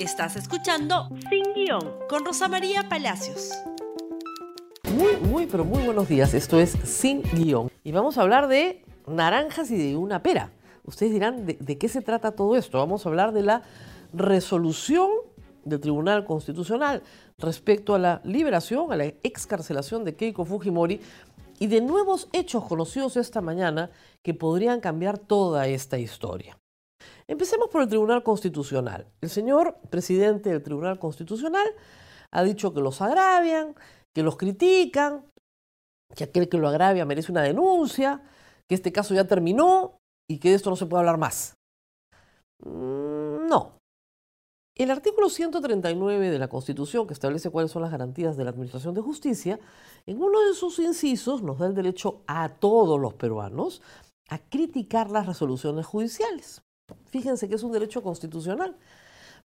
Estás escuchando Sin Guión con Rosa María Palacios. Muy, muy, pero muy buenos días. Esto es Sin Guión. Y vamos a hablar de naranjas y de una pera. Ustedes dirán, ¿de, de qué se trata todo esto? Vamos a hablar de la resolución del Tribunal Constitucional respecto a la liberación, a la excarcelación de Keiko Fujimori y de nuevos hechos conocidos esta mañana que podrían cambiar toda esta historia. Empecemos por el Tribunal Constitucional. El señor presidente del Tribunal Constitucional ha dicho que los agravian, que los critican, que aquel que lo agravia merece una denuncia, que este caso ya terminó y que de esto no se puede hablar más. Mm, no. El artículo 139 de la Constitución, que establece cuáles son las garantías de la Administración de Justicia, en uno de sus incisos nos da el derecho a todos los peruanos a criticar las resoluciones judiciales. Fíjense que es un derecho constitucional.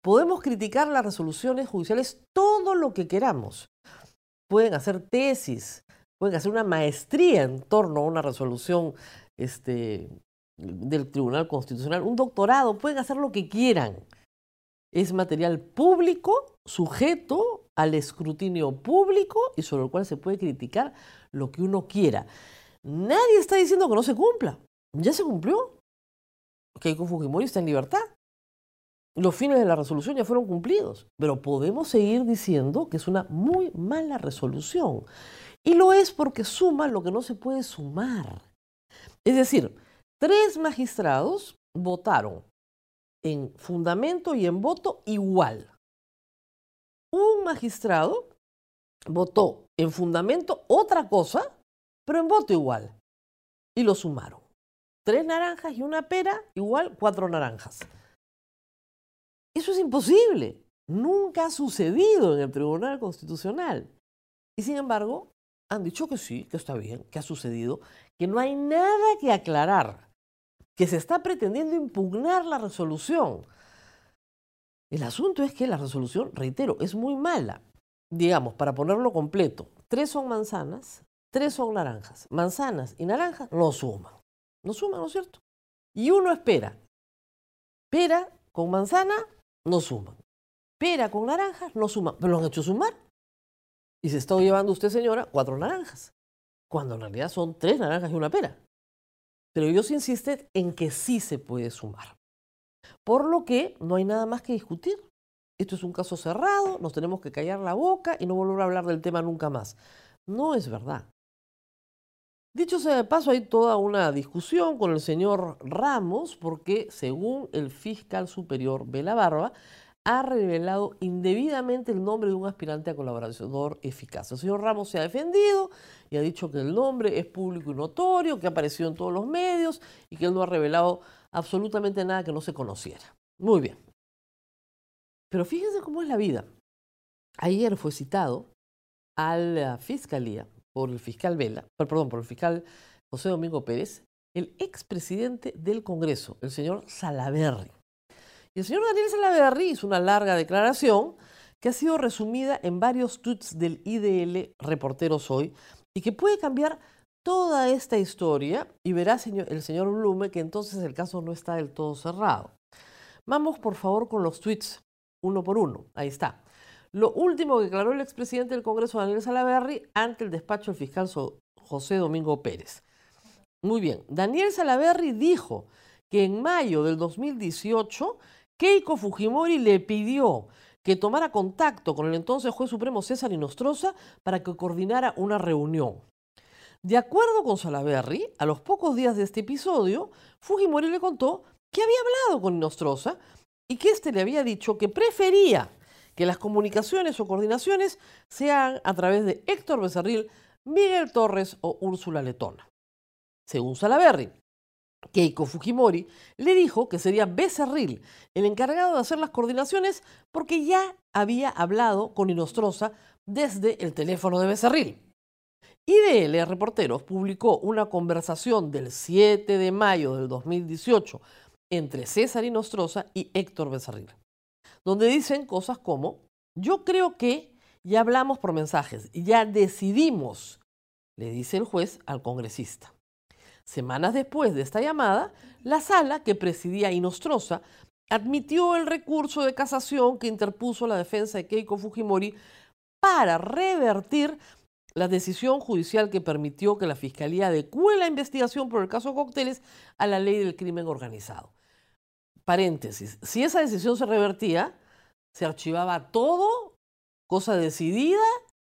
Podemos criticar las resoluciones judiciales todo lo que queramos. Pueden hacer tesis, pueden hacer una maestría en torno a una resolución este, del Tribunal Constitucional, un doctorado, pueden hacer lo que quieran. Es material público, sujeto al escrutinio público y sobre el cual se puede criticar lo que uno quiera. Nadie está diciendo que no se cumpla. Ya se cumplió. Keiko Fujimori está en libertad. Los fines de la resolución ya fueron cumplidos, pero podemos seguir diciendo que es una muy mala resolución. Y lo es porque suma lo que no se puede sumar. Es decir, tres magistrados votaron en fundamento y en voto igual. Un magistrado votó en fundamento otra cosa, pero en voto igual. Y lo sumaron tres naranjas y una pera, igual cuatro naranjas. Eso es imposible. Nunca ha sucedido en el Tribunal Constitucional. Y sin embargo, han dicho que sí, que está bien, que ha sucedido, que no hay nada que aclarar, que se está pretendiendo impugnar la resolución. El asunto es que la resolución, reitero, es muy mala. Digamos, para ponerlo completo, tres son manzanas, tres son naranjas. Manzanas y naranjas no suman. No suma, ¿no es cierto? Y uno espera. Pera con manzana no suman. Pera con naranjas no suman. Pero lo han hecho sumar. Y se está llevando usted, señora, cuatro naranjas. Cuando en realidad son tres naranjas y una pera. Pero ellos insisten en que sí se puede sumar. Por lo que no hay nada más que discutir. Esto es un caso cerrado, nos tenemos que callar la boca y no volver a hablar del tema nunca más. No es verdad. Dicho sea de paso, hay toda una discusión con el señor Ramos porque, según el fiscal superior Vela Barba, ha revelado indebidamente el nombre de un aspirante a colaborador eficaz. El señor Ramos se ha defendido y ha dicho que el nombre es público y notorio, que ha aparecido en todos los medios y que él no ha revelado absolutamente nada que no se conociera. Muy bien. Pero fíjense cómo es la vida. Ayer fue citado a la fiscalía por el fiscal Vela, perdón, por el fiscal José Domingo Pérez, el expresidente del Congreso, el señor Salaverri. Y el señor Daniel Salaverri hizo una larga declaración que ha sido resumida en varios tweets del IDL Reporteros Hoy y que puede cambiar toda esta historia y verá el señor Blume que entonces el caso no está del todo cerrado. Vamos por favor con los tweets uno por uno. Ahí está. Lo último que declaró el expresidente del Congreso, Daniel Salaverry, ante el despacho del fiscal José Domingo Pérez. Muy bien, Daniel Salaverry dijo que en mayo del 2018 Keiko Fujimori le pidió que tomara contacto con el entonces juez supremo César Inostroza para que coordinara una reunión. De acuerdo con Salaverry, a los pocos días de este episodio, Fujimori le contó que había hablado con Inostroza y que éste le había dicho que prefería que las comunicaciones o coordinaciones sean a través de Héctor Becerril, Miguel Torres o Úrsula Letona. Según Salaberry, Keiko Fujimori le dijo que sería Becerril el encargado de hacer las coordinaciones porque ya había hablado con Inostroza desde el teléfono de Becerril. IDL Reporteros publicó una conversación del 7 de mayo del 2018 entre César Inostroza y Héctor Becerril donde dicen cosas como, yo creo que ya hablamos por mensajes, ya decidimos, le dice el juez al congresista. Semanas después de esta llamada, la sala que presidía Inostroza admitió el recurso de casación que interpuso la defensa de Keiko Fujimori para revertir la decisión judicial que permitió que la Fiscalía adecue la investigación por el caso Cócteles a la ley del crimen organizado. Paréntesis, si esa decisión se revertía, se archivaba todo, cosa decidida,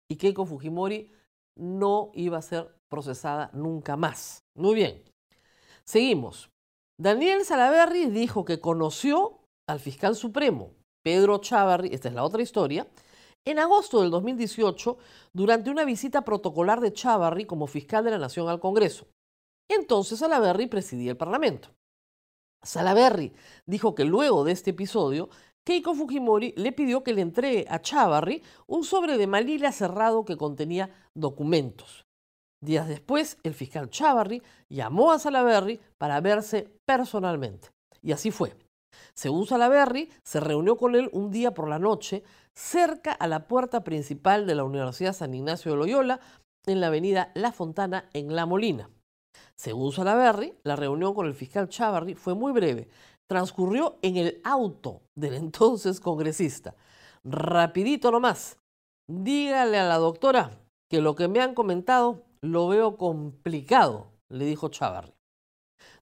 y Keiko Fujimori no iba a ser procesada nunca más. Muy bien, seguimos. Daniel Salaverry dijo que conoció al fiscal supremo, Pedro Chávarri, esta es la otra historia, en agosto del 2018 durante una visita protocolar de Chávarri como fiscal de la Nación al Congreso. Entonces Salaverry presidía el Parlamento. Salaverry dijo que luego de este episodio, Keiko Fujimori le pidió que le entregue a Chávarri un sobre de Malila cerrado que contenía documentos. Días después, el fiscal Chávarri llamó a Salaverry para verse personalmente. Y así fue. Según Salaverry, se reunió con él un día por la noche cerca a la puerta principal de la Universidad San Ignacio de Loyola, en la avenida La Fontana, en La Molina. Según Salaverry, la reunión con el fiscal Chávarri fue muy breve. Transcurrió en el auto del entonces congresista. Rapidito nomás. Dígale a la doctora que lo que me han comentado lo veo complicado, le dijo Chávarri.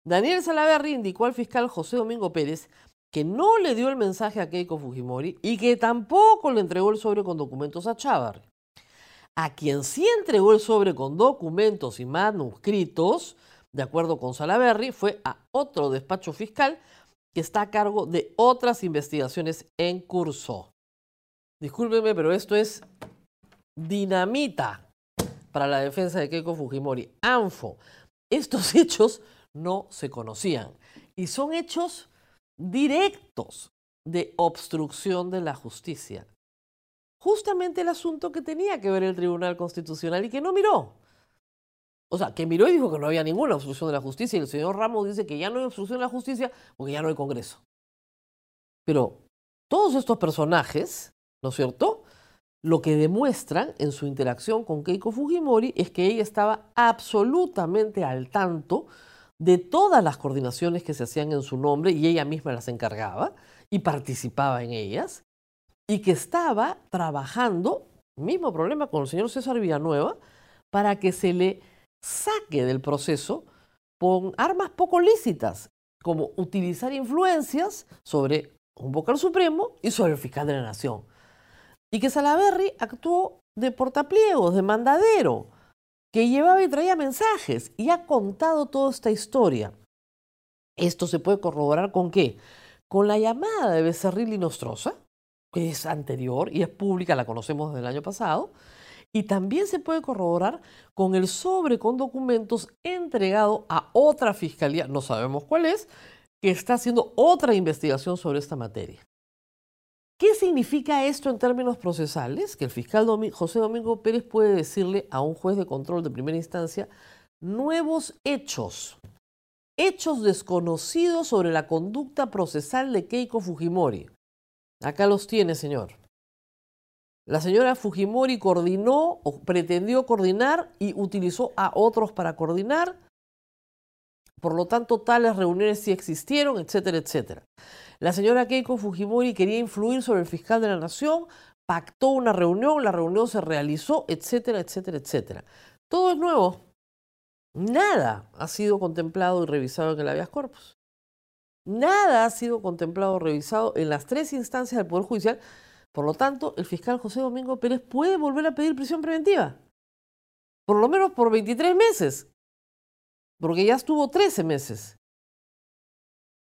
Daniel Salaverry indicó al fiscal José Domingo Pérez que no le dio el mensaje a Keiko Fujimori y que tampoco le entregó el sobre con documentos a Chávarri. A quien sí entregó el sobre con documentos y manuscritos, de acuerdo con Salaverry, fue a otro despacho fiscal que está a cargo de otras investigaciones en curso. Discúlpeme, pero esto es dinamita para la defensa de Keiko Fujimori. ANFO. Estos hechos no se conocían y son hechos directos de obstrucción de la justicia. Justamente el asunto que tenía que ver el Tribunal Constitucional y que no miró. O sea, que miró y dijo que no había ninguna obstrucción de la justicia y el señor Ramos dice que ya no hay obstrucción de la justicia porque ya no hay Congreso. Pero todos estos personajes, ¿no es cierto? Lo que demuestran en su interacción con Keiko Fujimori es que ella estaba absolutamente al tanto de todas las coordinaciones que se hacían en su nombre y ella misma las encargaba y participaba en ellas y que estaba trabajando, mismo problema con el señor César Villanueva, para que se le saque del proceso con armas poco lícitas, como utilizar influencias sobre un vocal supremo y sobre el fiscal de la nación. Y que Salaverry actuó de portapliegos, de mandadero, que llevaba y traía mensajes y ha contado toda esta historia. Esto se puede corroborar con qué? Con la llamada de Becerril y Nostroza, que es anterior y es pública, la conocemos desde el año pasado, y también se puede corroborar con el sobre con documentos entregado a otra fiscalía, no sabemos cuál es, que está haciendo otra investigación sobre esta materia. ¿Qué significa esto en términos procesales? Que el fiscal José Domingo Pérez puede decirle a un juez de control de primera instancia nuevos hechos, hechos desconocidos sobre la conducta procesal de Keiko Fujimori. Acá los tiene, señor. La señora Fujimori coordinó o pretendió coordinar y utilizó a otros para coordinar. Por lo tanto, tales reuniones sí existieron, etcétera, etcétera. La señora Keiko Fujimori quería influir sobre el fiscal de la nación, pactó una reunión, la reunión se realizó, etcétera, etcétera, etcétera. Todo es nuevo. Nada ha sido contemplado y revisado en el habeas corpus. Nada ha sido contemplado o revisado en las tres instancias del Poder Judicial. Por lo tanto, el fiscal José Domingo Pérez puede volver a pedir prisión preventiva. Por lo menos por 23 meses. Porque ya estuvo 13 meses.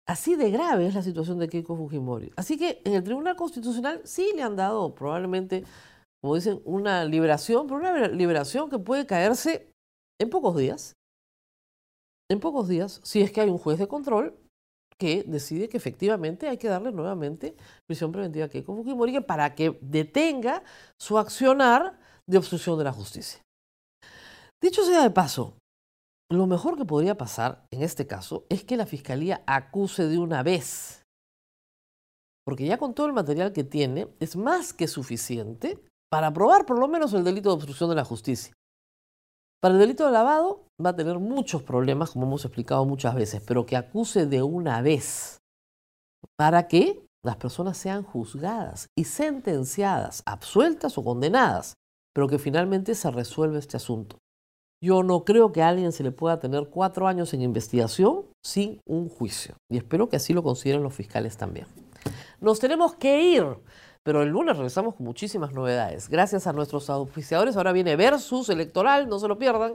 Así de grave es la situación de Keiko Fujimori. Así que en el Tribunal Constitucional sí le han dado probablemente, como dicen, una liberación, pero una liberación que puede caerse en pocos días. En pocos días, si es que hay un juez de control que decide que efectivamente hay que darle nuevamente prisión preventiva a Keiko Fujimori para que detenga su accionar de obstrucción de la justicia. Dicho sea de paso, lo mejor que podría pasar en este caso es que la fiscalía acuse de una vez. Porque ya con todo el material que tiene, es más que suficiente para probar por lo menos el delito de obstrucción de la justicia. Para el delito de lavado va a tener muchos problemas, como hemos explicado muchas veces, pero que acuse de una vez. para que las personas sean juzgadas y sentenciadas, absueltas o condenadas, pero que finalmente se resuelva este asunto. Yo no creo que a alguien se le pueda tener cuatro años en investigación sin un juicio. Y espero que así lo consideren los fiscales también. Nos tenemos que ir, pero el lunes regresamos con muchísimas novedades. Gracias a nuestros auspiciadores. Ahora viene Versus Electoral, no se lo pierdan.